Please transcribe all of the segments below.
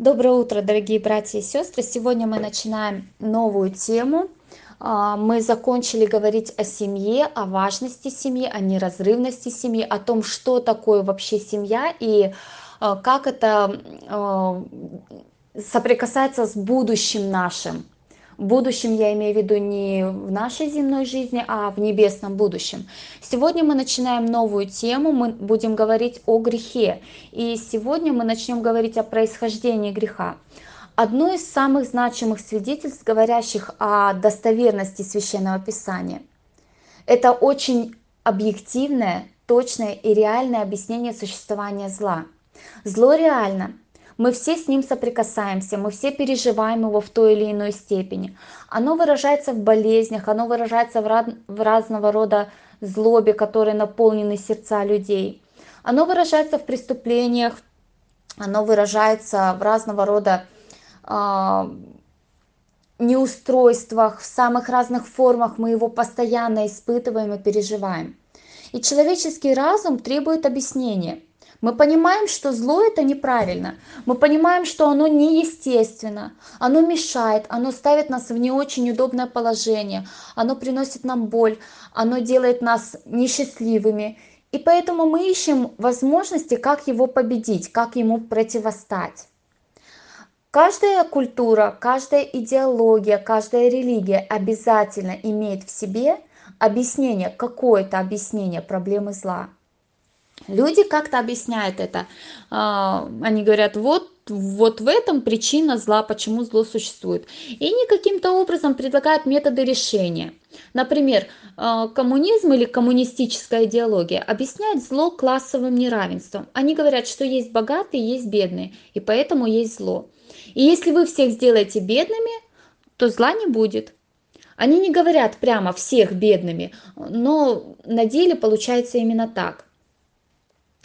Доброе утро, дорогие братья и сестры! Сегодня мы начинаем новую тему. А, мы закончили говорить о семье, о важности семьи, о неразрывности семьи, о том, что такое вообще семья и а, как это а, соприкасается с будущим нашим будущем я имею в виду не в нашей земной жизни, а в небесном будущем. Сегодня мы начинаем новую тему, мы будем говорить о грехе. И сегодня мы начнем говорить о происхождении греха. Одно из самых значимых свидетельств, говорящих о достоверности священного писания, это очень объективное, точное и реальное объяснение существования зла. Зло реально, мы все с ним соприкасаемся, мы все переживаем его в той или иной степени. Оно выражается в болезнях, оно выражается в, раз, в разного рода злобе, которые наполнены сердца людей. Оно выражается в преступлениях, оно выражается в разного рода э, неустройствах, в самых разных формах мы его постоянно испытываем и переживаем. И человеческий разум требует объяснения – мы понимаем, что зло это неправильно. Мы понимаем, что оно неестественно. Оно мешает, оно ставит нас в не очень удобное положение. Оно приносит нам боль, оно делает нас несчастливыми. И поэтому мы ищем возможности, как его победить, как ему противостать. Каждая культура, каждая идеология, каждая религия обязательно имеет в себе объяснение, какое-то объяснение проблемы зла. Люди как-то объясняют это. А, они говорят, вот, вот в этом причина зла, почему зло существует. И они каким-то образом предлагают методы решения. Например, а, коммунизм или коммунистическая идеология объясняет зло классовым неравенством. Они говорят, что есть богатые, есть бедные, и поэтому есть зло. И если вы всех сделаете бедными, то зла не будет. Они не говорят прямо всех бедными, но на деле получается именно так.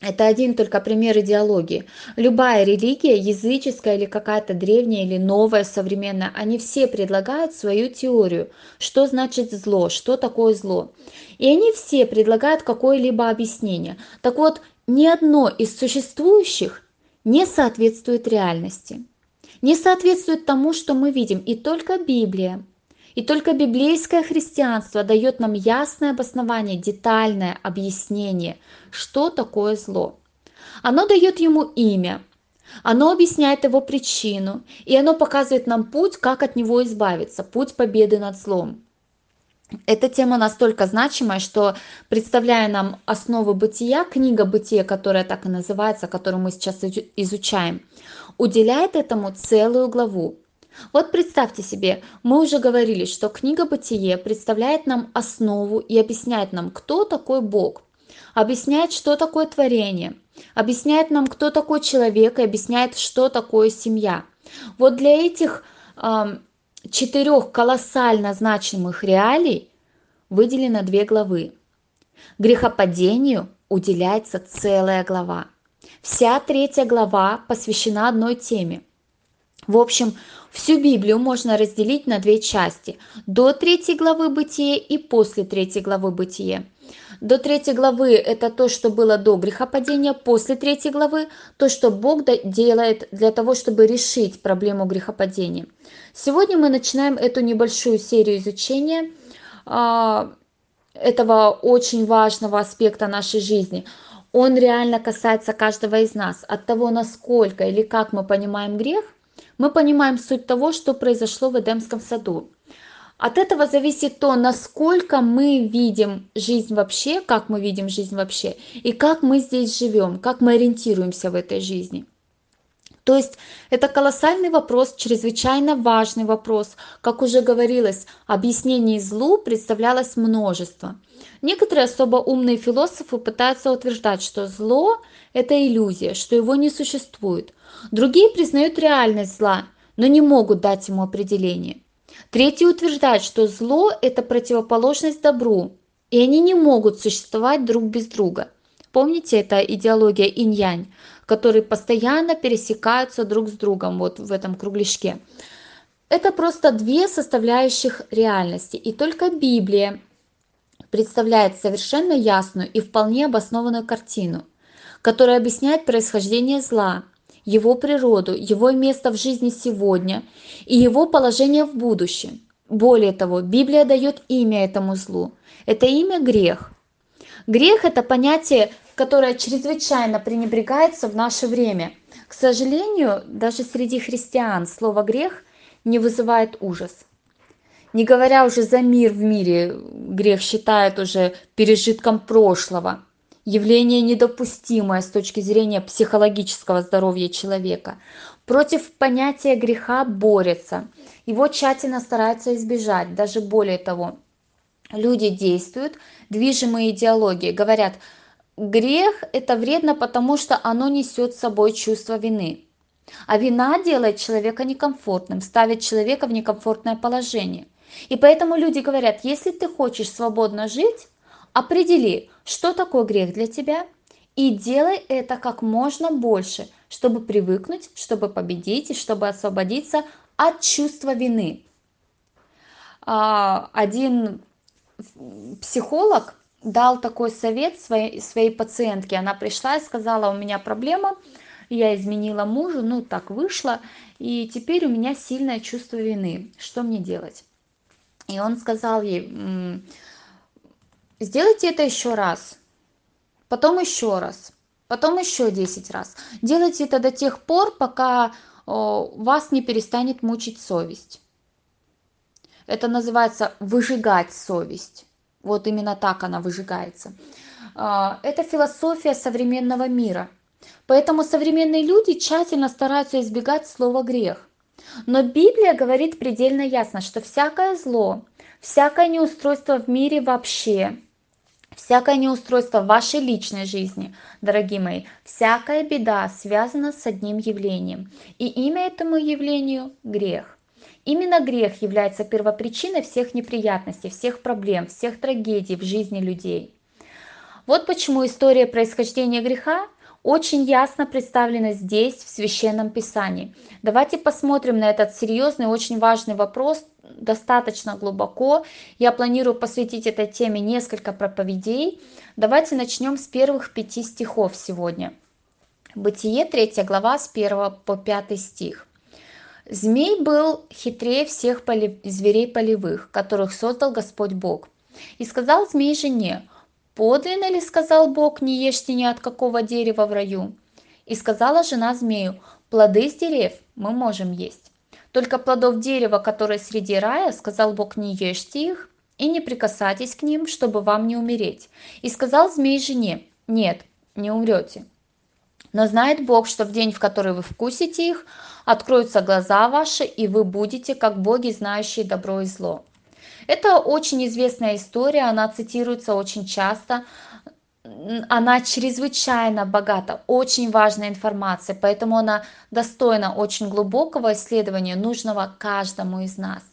Это один только пример идеологии. Любая религия, языческая или какая-то древняя или новая, современная, они все предлагают свою теорию, что значит зло, что такое зло. И они все предлагают какое-либо объяснение. Так вот, ни одно из существующих не соответствует реальности, не соответствует тому, что мы видим. И только Библия, и только библейское христианство дает нам ясное обоснование, детальное объяснение, что такое зло. Оно дает ему имя, оно объясняет его причину, и оно показывает нам путь, как от него избавиться, путь победы над злом. Эта тема настолько значимая, что, представляя нам основы бытия, книга бытия, которая так и называется, которую мы сейчас изучаем, уделяет этому целую главу. Вот представьте себе, мы уже говорили, что книга «Бытие» представляет нам основу и объясняет нам, кто такой Бог, объясняет, что такое творение, объясняет нам, кто такой человек и объясняет, что такое семья. Вот для этих э, четырех колоссально значимых реалий выделено две главы. Грехопадению уделяется целая глава. Вся третья глава посвящена одной теме – в общем, всю Библию можно разделить на две части. До третьей главы Бытие и после третьей главы Бытие. До третьей главы это то, что было до грехопадения, после третьей главы то, что Бог делает для того, чтобы решить проблему грехопадения. Сегодня мы начинаем эту небольшую серию изучения а, этого очень важного аспекта нашей жизни. Он реально касается каждого из нас. От того, насколько или как мы понимаем грех, мы понимаем суть того, что произошло в Эдемском саду. От этого зависит то, насколько мы видим жизнь вообще, как мы видим жизнь вообще, и как мы здесь живем, как мы ориентируемся в этой жизни. То есть это колоссальный вопрос, чрезвычайно важный вопрос. Как уже говорилось, объяснений злу представлялось множество. Некоторые особо умные философы пытаются утверждать, что зло – это иллюзия, что его не существует. Другие признают реальность зла, но не могут дать ему определение. Третьи утверждают, что зло – это противоположность добру, и они не могут существовать друг без друга. Помните, это идеология инь-янь, которые постоянно пересекаются друг с другом вот в этом кругляшке. Это просто две составляющих реальности, и только Библия представляет совершенно ясную и вполне обоснованную картину, которая объясняет происхождение зла его природу, его место в жизни сегодня и его положение в будущем. Более того, Библия дает имя этому злу. Это имя грех. Грех – это понятие, которое чрезвычайно пренебрегается в наше время. К сожалению, даже среди христиан слово «грех» не вызывает ужас. Не говоря уже за мир в мире, грех считает уже пережитком прошлого, явление недопустимое с точки зрения психологического здоровья человека. Против понятия греха борется, его тщательно стараются избежать, даже более того, люди действуют, движимые идеологией, говорят, грех это вредно, потому что оно несет с собой чувство вины. А вина делает человека некомфортным, ставит человека в некомфортное положение. И поэтому люди говорят, если ты хочешь свободно жить, определи, что такое грех для тебя, и делай это как можно больше, чтобы привыкнуть, чтобы победить и чтобы освободиться от чувства вины. А, один психолог дал такой совет своей, своей пациентке. Она пришла и сказала, у меня проблема, я изменила мужу, ну так вышло, и теперь у меня сильное чувство вины. Что мне делать? И он сказал ей, сделайте это еще раз, потом еще раз, потом еще 10 раз. Делайте это до тех пор, пока вас не перестанет мучить совесть. Это называется выжигать совесть. Вот именно так она выжигается. А, это философия современного мира. Поэтому современные люди тщательно стараются избегать слова грех. Но Библия говорит предельно ясно, что всякое зло, всякое неустройство в мире вообще, всякое неустройство в вашей личной жизни, дорогие мои, всякая беда связана с одним явлением. И имя этому явлению – грех. Именно грех является первопричиной всех неприятностей, всех проблем, всех трагедий в жизни людей. Вот почему история происхождения греха очень ясно представлена здесь, в Священном Писании. Давайте посмотрим на этот серьезный, очень важный вопрос достаточно глубоко. Я планирую посвятить этой теме несколько проповедей. Давайте начнем с первых пяти стихов сегодня. Бытие, 3 глава, с 1 по 5 стих. Змей был хитрее всех поли... зверей полевых, которых создал Господь Бог. И сказал змей жене, подлинно ли сказал Бог, не ешьте ни от какого дерева в раю? И сказала жена змею, плоды с дерев мы можем есть. Только плодов дерева, которые среди рая, сказал Бог, не ешьте их и не прикасайтесь к ним, чтобы вам не умереть. И сказал змей жене, нет, не умрете. Но знает Бог, что в день, в который вы вкусите их, откроются глаза ваши, и вы будете как боги, знающие добро и зло. Это очень известная история, она цитируется очень часто, она чрезвычайно богата, очень важная информация, поэтому она достойна очень глубокого исследования, нужного каждому из нас.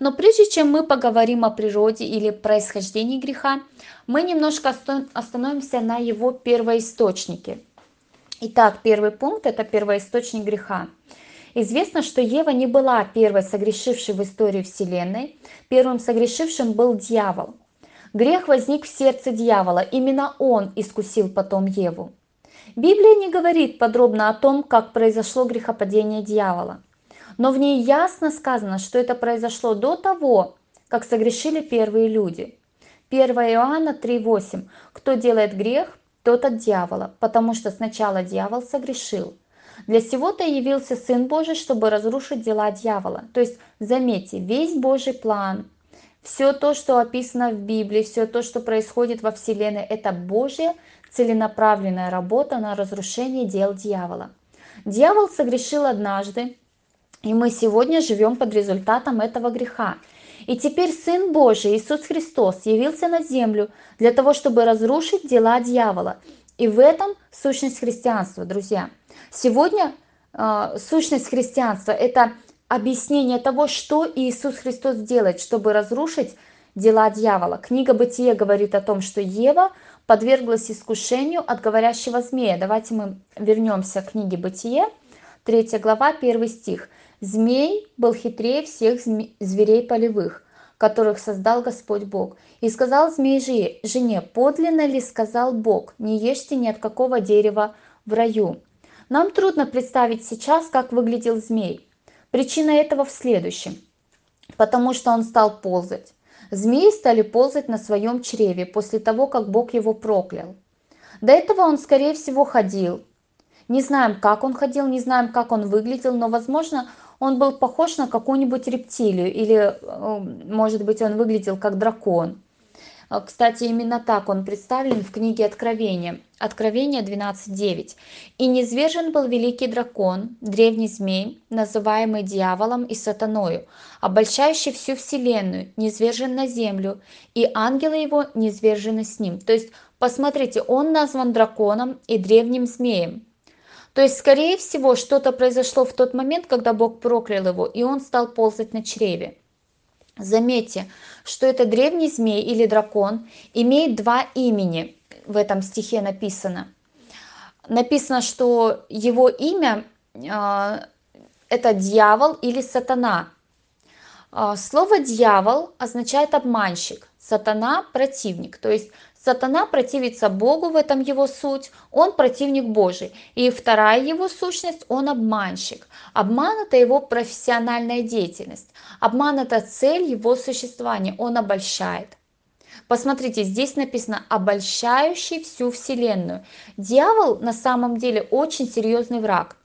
Но прежде чем мы поговорим о природе или происхождении греха, мы немножко остановимся на его первоисточнике – Итак, первый пункт – это первоисточник греха. Известно, что Ева не была первой согрешившей в истории Вселенной. Первым согрешившим был дьявол. Грех возник в сердце дьявола. Именно он искусил потом Еву. Библия не говорит подробно о том, как произошло грехопадение дьявола. Но в ней ясно сказано, что это произошло до того, как согрешили первые люди. 1 Иоанна 3,8. Кто делает грех, тот от дьявола, потому что сначала дьявол согрешил. Для сего-то явился Сын Божий, чтобы разрушить дела дьявола. То есть, заметьте, весь Божий план, все то, что описано в Библии, все то, что происходит во Вселенной, это Божья целенаправленная работа на разрушение дел дьявола. Дьявол согрешил однажды, и мы сегодня живем под результатом этого греха. И теперь Сын Божий, Иисус Христос, явился на землю для того, чтобы разрушить дела дьявола. И в этом сущность христианства, друзья. Сегодня э, сущность христианства – это объяснение того, что Иисус Христос делает, чтобы разрушить дела дьявола. Книга Бытие говорит о том, что Ева подверглась искушению от говорящего змея. Давайте мы вернемся к книге Бытие, 3 глава, 1 стих. Змей был хитрее всех зверей полевых, которых создал Господь Бог. И сказал змей жене, подлинно ли сказал Бог, не ешьте ни от какого дерева в раю. Нам трудно представить сейчас, как выглядел змей. Причина этого в следующем. Потому что он стал ползать. Змеи стали ползать на своем чреве после того, как Бог его проклял. До этого он, скорее всего, ходил. Не знаем, как он ходил, не знаем, как он выглядел, но, возможно, он был похож на какую-нибудь рептилию или, э, может быть, он выглядел как дракон. А, кстати, именно так он представлен в книге Откровения. Откровение 12.9. «И низвержен был великий дракон, древний змей, называемый дьяволом и сатаною, обольщающий всю вселенную, низвержен на землю, и ангелы его низвержены с ним». То есть, посмотрите, он назван драконом и древним змеем. То есть, скорее всего, что-то произошло в тот момент, когда Бог проклял его, и он стал ползать на чреве. Заметьте, что это древний змей или дракон имеет два имени, в этом стихе написано. Написано, что его имя э, это дьявол или сатана. Э, слово дьявол означает обманщик, сатана противник. То есть Сатана противится Богу, в этом его суть, он противник Божий. И вторая его сущность, он обманщик. Обман – это его профессиональная деятельность. Обман – это цель его существования, он обольщает. Посмотрите, здесь написано «обольщающий всю вселенную». Дьявол на самом деле очень серьезный враг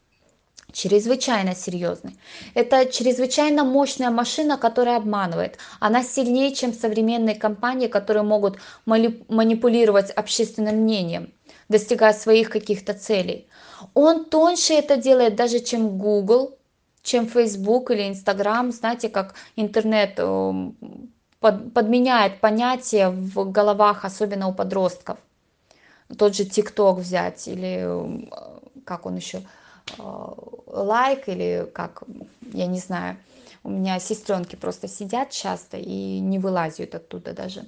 чрезвычайно серьезный. Это чрезвычайно мощная машина, которая обманывает. Она сильнее, чем современные компании, которые могут манипулировать общественным мнением, достигая своих каких-то целей. Он тоньше это делает даже, чем Google, чем Facebook или Instagram. Знаете, как интернет эм, подменяет понятия в головах, особенно у подростков. Тот же TikTok взять или эм, как он еще Э, лайк или как, я не знаю, у меня сестренки просто сидят часто и не вылазят оттуда даже.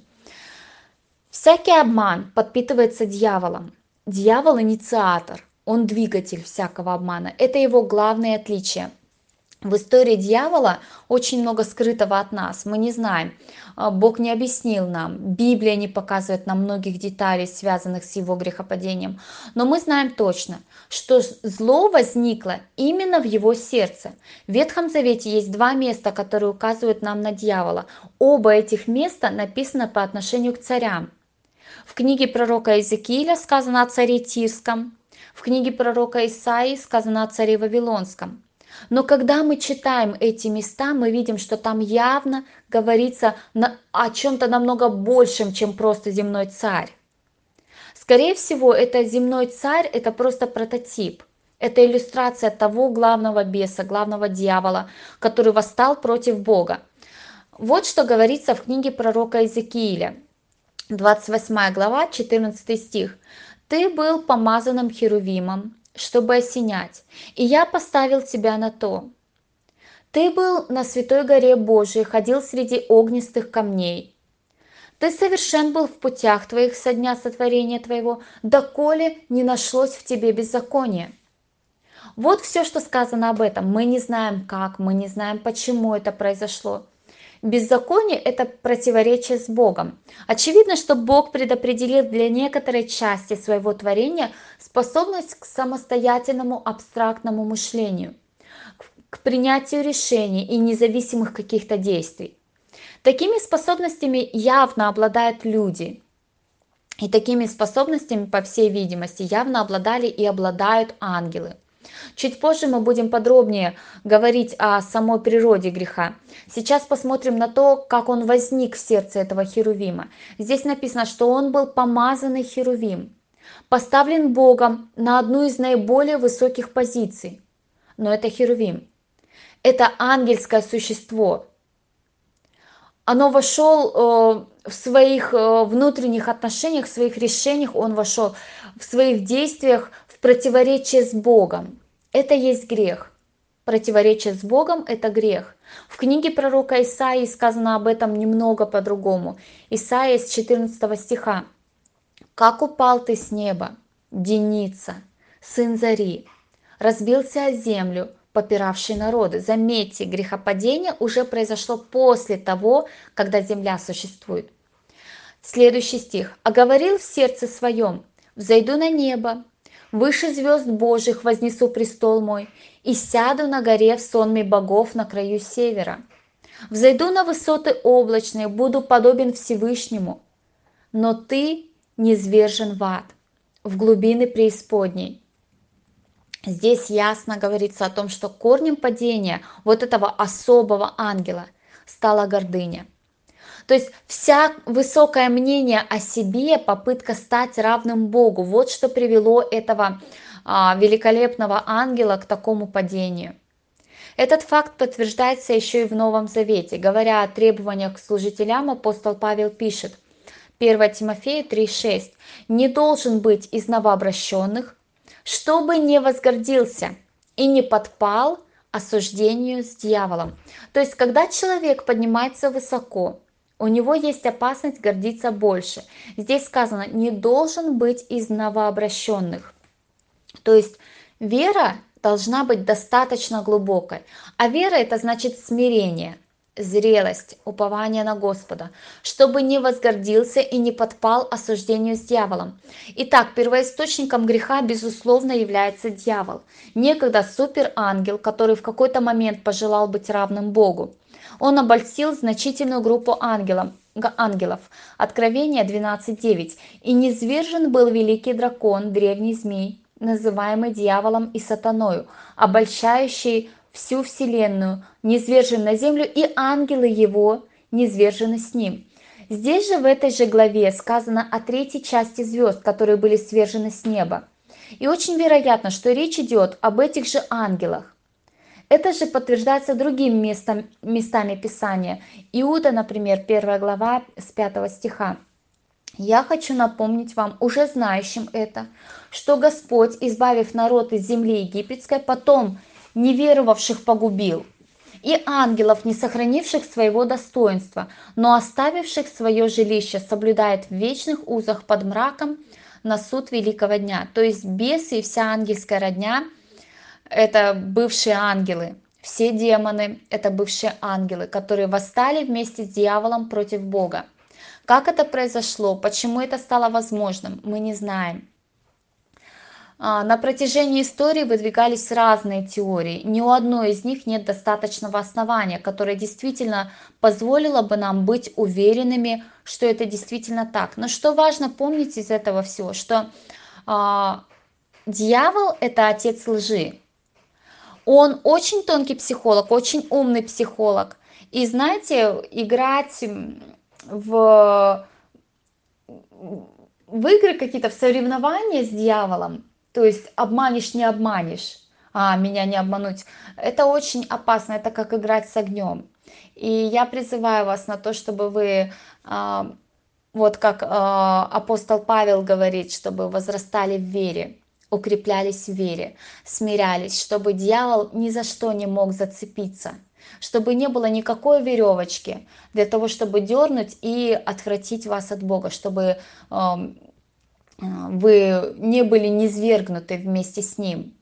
Всякий обман подпитывается дьяволом. Дьявол инициатор, он двигатель всякого обмана. Это его главное отличие. В истории дьявола очень много скрытого от нас. Мы не знаем. А, Бог не объяснил нам. Библия не показывает нам многих деталей, связанных с его грехопадением. Но мы знаем точно, что зло возникло именно в его сердце. В Ветхом Завете есть два места, которые указывают нам на дьявола. Оба этих места написаны по отношению к царям. В книге пророка Иезекииля сказано о царе Тирском. В книге пророка Исаии сказано о царе Вавилонском. Но когда мы читаем эти места, мы видим, что там явно говорится о чем-то намного большем, чем просто земной царь. Скорее всего, это земной царь, это просто прототип. Это иллюстрация того главного беса, главного дьявола, который восстал против Бога. Вот что говорится в книге пророка Иезекииля, 28 глава, 14 стих. «Ты был помазанным херувимом, чтобы осенять, и я поставил тебя на то. Ты был на святой горе Божией, ходил среди огнистых камней. Ты совершен был в путях твоих со дня сотворения твоего, доколе не нашлось в тебе беззакония. Вот все, что сказано об этом. Мы не знаем как, мы не знаем, почему это произошло. Беззаконие – это противоречие с Богом. Очевидно, что Бог предопределил для некоторой части своего творения способность к самостоятельному абстрактному мышлению, к принятию решений и независимых каких-то действий. Такими способностями явно обладают люди. И такими способностями, по всей видимости, явно обладали и обладают ангелы – Чуть позже мы будем подробнее говорить о самой природе греха. Сейчас посмотрим на то, как он возник в сердце этого херувима. Здесь написано, что он был помазанный херувим, поставлен Богом на одну из наиболее высоких позиций. Но это херувим. Это ангельское существо. Оно вошел э, в своих э, внутренних отношениях, в своих решениях, он вошел в своих действиях противоречие с Богом. Это есть грех. Противоречие с Богом – это грех. В книге пророка Исаии сказано об этом немного по-другому. Исаия с 14 стиха. «Как упал ты с неба, Деница, сын Зари, разбился о землю, попиравший народы». Заметьте, грехопадение уже произошло после того, когда земля существует. Следующий стих. «А говорил в сердце своем, взойду на небо, Выше звезд Божьих вознесу престол мой, и сяду на горе в сонме богов на краю севера. Взойду на высоты облачные, буду подобен Всевышнему, но ты не звержен в ад, в глубины преисподней. Здесь ясно говорится о том, что корнем падения вот этого особого ангела стала гордыня. То есть вся высокое мнение о себе, попытка стать равным Богу, вот что привело этого а, великолепного ангела к такому падению. Этот факт подтверждается еще и в Новом Завете. Говоря о требованиях к служителям, апостол Павел пишет, 1 Тимофея 3,6, «Не должен быть из новообращенных, чтобы не возгордился и не подпал осуждению с дьяволом». То есть, когда человек поднимается высоко, у него есть опасность гордиться больше. Здесь сказано, не должен быть из новообращенных. То есть вера должна быть достаточно глубокой. А вера это значит смирение, зрелость, упование на Господа, чтобы не возгордился и не подпал осуждению с дьяволом. Итак, первоисточником греха, безусловно, является дьявол. Некогда суперангел, который в какой-то момент пожелал быть равным Богу. Он обольстил значительную группу ангелов, ангелов. Откровение 12.9. «И низвержен был великий дракон, древний змей, называемый дьяволом и сатаною, обольщающий всю вселенную, низвержен на землю, и ангелы его низвержены с ним». Здесь же в этой же главе сказано о третьей части звезд, которые были свержены с неба. И очень вероятно, что речь идет об этих же ангелах. Это же подтверждается другим местом, местами Писания. Иуда, например, 1 глава с 5 стиха. «Я хочу напомнить вам, уже знающим это, что Господь, избавив народ из земли египетской, потом неверовавших погубил, и ангелов, не сохранивших своего достоинства, но оставивших свое жилище, соблюдает в вечных узах под мраком на суд великого дня». То есть бесы и вся ангельская родня – это бывшие ангелы. Все демоны – это бывшие ангелы, которые восстали вместе с дьяволом против Бога. Как это произошло, почему это стало возможным, мы не знаем. А, на протяжении истории выдвигались разные теории. Ни у одной из них нет достаточного основания, которое действительно позволило бы нам быть уверенными, что это действительно так. Но что важно помнить из этого всего, что а, дьявол – это отец лжи. Он очень тонкий психолог, очень умный психолог. И знаете, играть в, в игры какие-то, в соревнования с дьяволом, то есть обманешь, не обманешь, а меня не обмануть, это очень опасно, это как играть с огнем. И я призываю вас на то, чтобы вы, а, вот как а, апостол Павел говорит, чтобы возрастали в вере укреплялись в вере, смирялись, чтобы дьявол ни за что не мог зацепиться, чтобы не было никакой веревочки для того, чтобы дернуть и отвратить вас от Бога, чтобы э, вы не были низвергнуты вместе с Ним,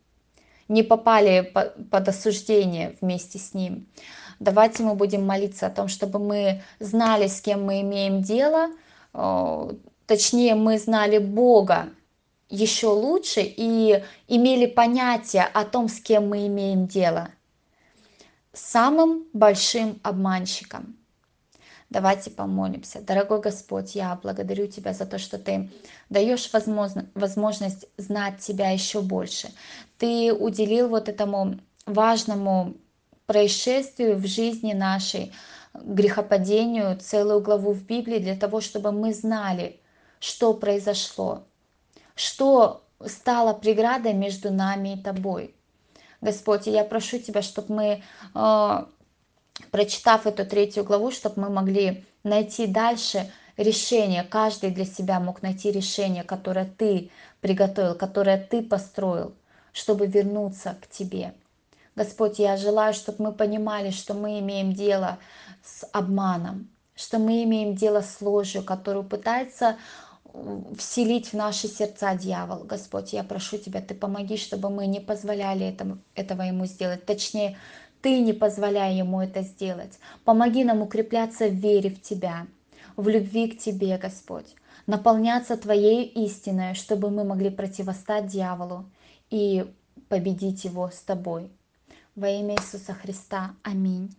не попали под осуждение вместе с Ним. Давайте мы будем молиться о том, чтобы мы знали, с кем мы имеем дело, э, точнее, мы знали Бога, еще лучше и имели понятие о том, с кем мы имеем дело. Самым большим обманщиком. Давайте помолимся. Дорогой Господь, я благодарю Тебя за то, что Ты даешь возможность знать Тебя еще больше. Ты уделил вот этому важному происшествию в жизни нашей, грехопадению, целую главу в Библии для того, чтобы мы знали, что произошло, что стало преградой между нами и тобой. Господь, я прошу Тебя, чтобы мы, э, прочитав эту третью главу, чтобы мы могли найти дальше решение, каждый для себя мог найти решение, которое Ты приготовил, которое Ты построил, чтобы вернуться к Тебе. Господь, я желаю, чтобы мы понимали, что мы имеем дело с обманом, что мы имеем дело с ложью, которую пытается вселить в наши сердца дьявол. Господь, я прошу Тебя, Ты помоги, чтобы мы не позволяли этому, этого ему сделать. Точнее, Ты не позволяй ему это сделать. Помоги нам укрепляться в вере в Тебя, в любви к Тебе, Господь. наполняться Твоей истиной, чтобы мы могли противостать дьяволу и победить его с Тобой. Во имя Иисуса Христа. Аминь.